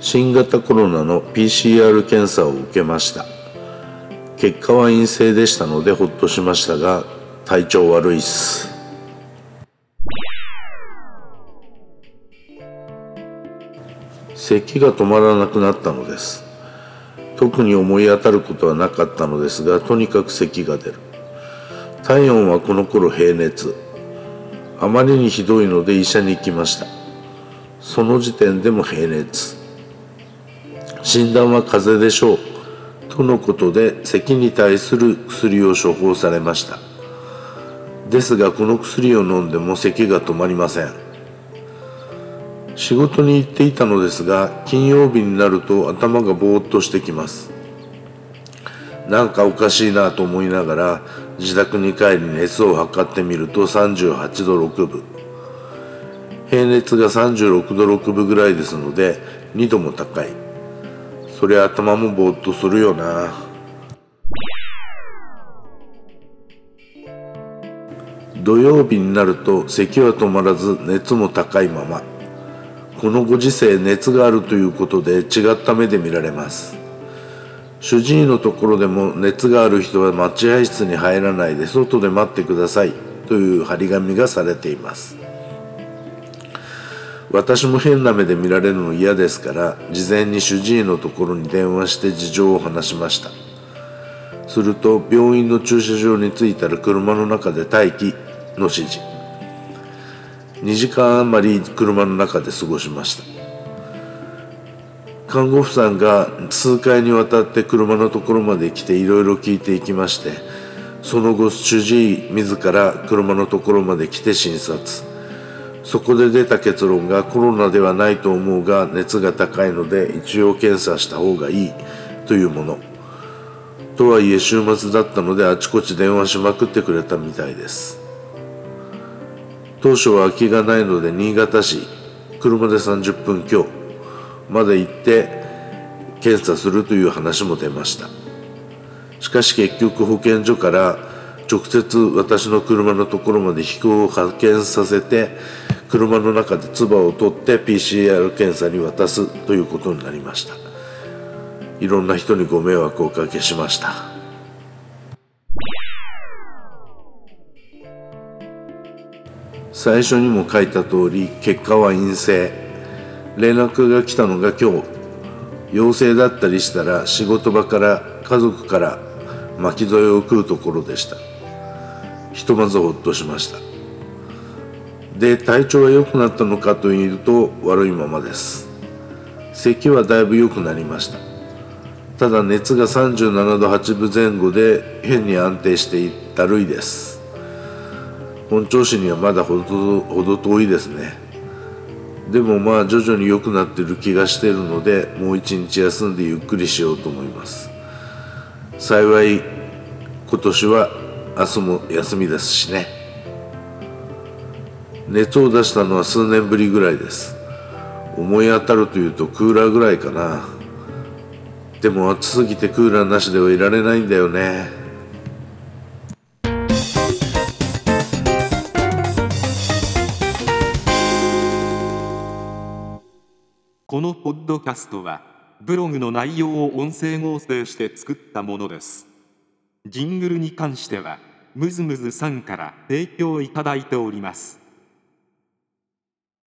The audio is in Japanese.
新型コロナの PCR 検査を受けました。結果は陰性でしたのでほっとしましたが体調悪いっす。咳が止まらなくなったのです。特に思い当たることはなかったのですがとにかく咳が出る。体温はこの頃平熱。あまりにひどいので医者に行きました。その時点でも平熱。診断は風邪でしょうとのことで咳に対する薬を処方されました。ですがこの薬を飲んでも咳が止まりません。仕事に行っていたのですが金曜日になると頭がぼーっとしてきます。なんかおかしいなと思いながら自宅に帰り熱を測ってみると38度6分平熱が36度6分ぐらいですので2度も高い。そりゃ頭もぼーっとするよな。土曜日になると咳は止まらず熱も高いまま。このご時世熱があるということで違った目で見られます。主治医のところでも熱がある人は待合室に入らないで外で待ってくださいという張り紙がされています。私も変な目で見られるの嫌ですから事前に主治医のところに電話して事情を話しました。すると病院の駐車場に着いたら車の中で待機の指示。2時間余り車の中で過ごしました。看護婦さんが数回にわたって車のところまで来ていろいろ聞いていきましてその後主治医自ら車のところまで来て診察。そこで出た結論がコロナではないと思うが熱が高いので一応検査した方がいいというもの。とはいえ週末だったのであちこち電話しまくってくれたみたいです。当初は空きがないので新潟市車で30分強まで行って検査するという話も出ました。しかし結局保健所から直接私の車のところまで飛行を派遣させて車の中で唾を取って PCR 検査に渡すということになりました。いろんな人にご迷惑をおかけしました。最初にも書いた通り結果は陰性。連絡が来たのが今日。陽性だったりしたら仕事場から家族から巻き添えを食うところでした。ひとまずほっとしました。で体調は良くなったのかというと悪いままです。咳はだいぶ良くなりました。ただ熱が37度8分前後で変に安定してだるいです。本調子にはまだほど遠いですね。でもまあ徐々に良くなってる気がしてるのでもう一日休んでゆっくりしようと思います。幸い今年は明日も休みですしね。熱を出したのは数年ぶりぐらいです思い当たるというとクーラーぐらいかなでも暑すぎてクーラーなしではいられないんだよねこのポッドキャストは、ブログの内容を音声合成して作ったものです。ジングルに関しては、ムズムズさんから提供いただいております。